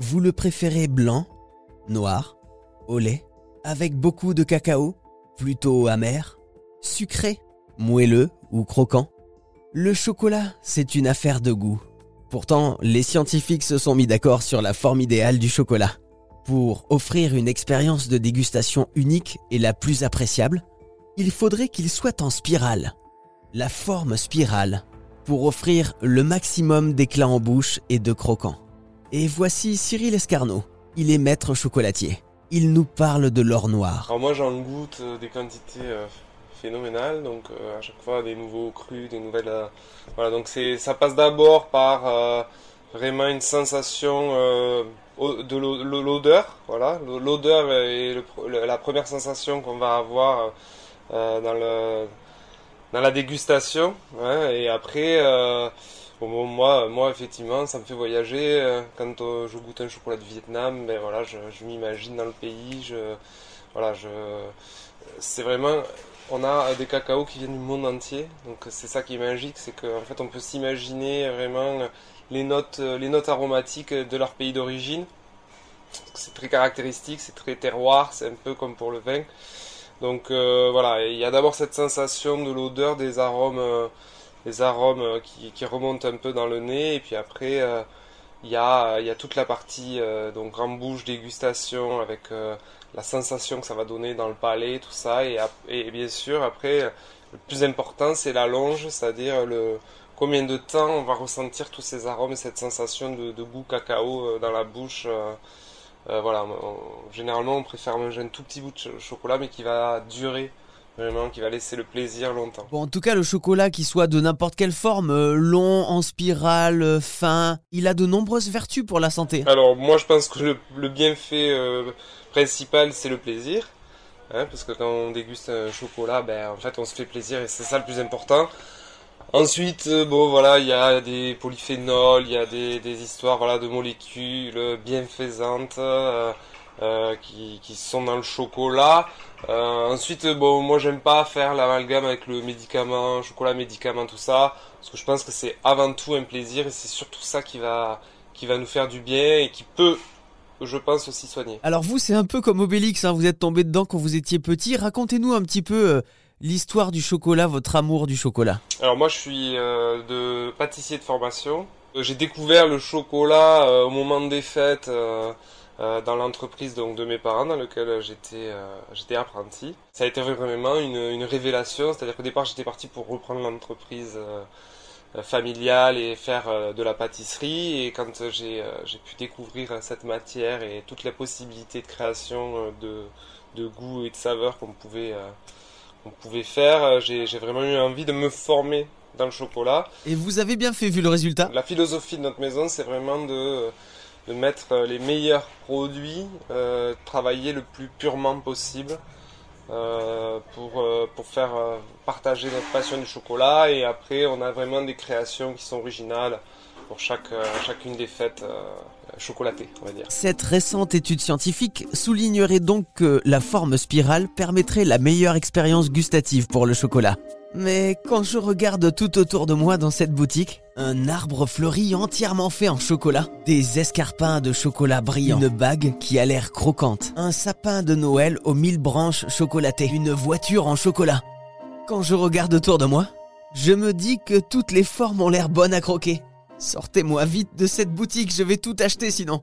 Vous le préférez blanc, noir, au lait, avec beaucoup de cacao, plutôt amer, sucré, moelleux ou croquant? Le chocolat, c'est une affaire de goût. Pourtant, les scientifiques se sont mis d'accord sur la forme idéale du chocolat. Pour offrir une expérience de dégustation unique et la plus appréciable, il faudrait qu'il soit en spirale. La forme spirale, pour offrir le maximum d'éclat en bouche et de croquant. Et voici Cyril Escarnot. Il est maître chocolatier. Il nous parle de l'or noir. Moi j'en goûte euh, des quantités euh, phénoménales, donc euh, à chaque fois des nouveaux crus, des nouvelles... voilà, donc ça passe d'abord par vraiment une sensation de l'o- l'o- l'odeur, voilà. L'odeur est la première sensation qu'on va avoir dans, le, dans la dégustation, ouais, et après... euh, moi, moi, effectivement, ça me fait voyager. euh, Quand euh, je goûte un chocolat du Vietnam, ben voilà, je, m'imagine dans le pays. Voilà, c'est vraiment, on a des cacao qui viennent du monde entier. Donc c'est ça qui est magique, c'est qu'en fait, on peut s'imaginer vraiment les notes, les notes aromatiques de leur pays d'origine. C'est très caractéristique, c'est très terroir, c'est un peu comme pour le vin. Donc euh, voilà, il y a d'abord cette sensation de l'odeur des arômes. euh, des arômes euh, qui, remontent un peu dans le nez et puis après il y a y a toute la partie donc grande bouche dégustation avec la sensation que ça va donner dans le palais tout ça et, bien sûr après le plus important c'est la longe c'est-à-dire le combien de temps on va ressentir tous ces arômes et cette sensation de, goût cacao dans la bouche euh, voilà on- généralement on préfère manger un tout petit bout de cho- chocolat mais qui va durer vraiment qui va laisser le plaisir longtemps Bon, en tout cas, le chocolat qui soit de n'importe quelle forme, euh, long, en spirale, euh, fin, il a de nombreuses vertus pour la santé. Alors moi je pense que le, le bienfait euh, principal c'est le plaisir. Hein, parce que quand on déguste un chocolat, ben, en fait on se fait plaisir et c'est ça le plus important. Ensuite, euh, bon voilà, il y a des polyphénols, il y a des, des histoires voilà, de molécules bienfaisantes euh, euh, qui, qui sont dans le chocolat. Euh, ensuite, bon, moi j'aime pas faire l'amalgame avec le médicament, chocolat, médicament, tout ça, parce que je pense que c'est avant tout un plaisir et c'est surtout ça qui va, qui va nous faire du bien et qui peut, je pense, aussi soigner. Alors vous, c'est un peu comme Obélix, hein, vous êtes tombé dedans quand vous étiez petit. Racontez-nous un petit peu euh, l'histoire du chocolat, votre amour du chocolat. Alors moi je suis euh, de pâtissier de formation. Euh, J'ai découvert le chocolat euh, au moment des fêtes dans l'entreprise donc de mes parents dans lequel j'étais j'étais apprenti. Ça a été vraiment une, une révélation, c'est-à-dire qu'au départ j'étais parti pour reprendre l'entreprise familiale et faire de la pâtisserie et quand j'ai pu découvrir cette matière et toutes les possibilités de création de, de goût et de saveur qu'on pouvait qu'on pouvait faire, euh, j'ai vraiment eu envie de me former dans le chocolat. Et vous avez bien fait vu le résultat La philosophie de notre maison, c'est vraiment de, de mettre euh, les meilleurs produits, euh, travailler le plus purement possible euh, pour, euh, pour faire partager notre passion du chocolat. Et après, on a vraiment des créations qui sont originales pour euh, chacune des fêtes euh, chocolatées, on va dire. Cette récente étude scientifique soulignerait donc que la forme spirale permettrait la meilleure expérience gustative pour le chocolat. Mais quand je regarde tout autour de moi dans cette boutique, un arbre fleuri entièrement fait en chocolat, des escarpins de chocolat brillant, une bague qui a l'air croquante, un sapin de Noël aux mille branches chocolatées, une voiture en chocolat. Quand je regarde autour de moi, je me dis que toutes les formes ont l'air bonnes à croquer. Sortez-moi vite de cette boutique, je vais tout acheter sinon.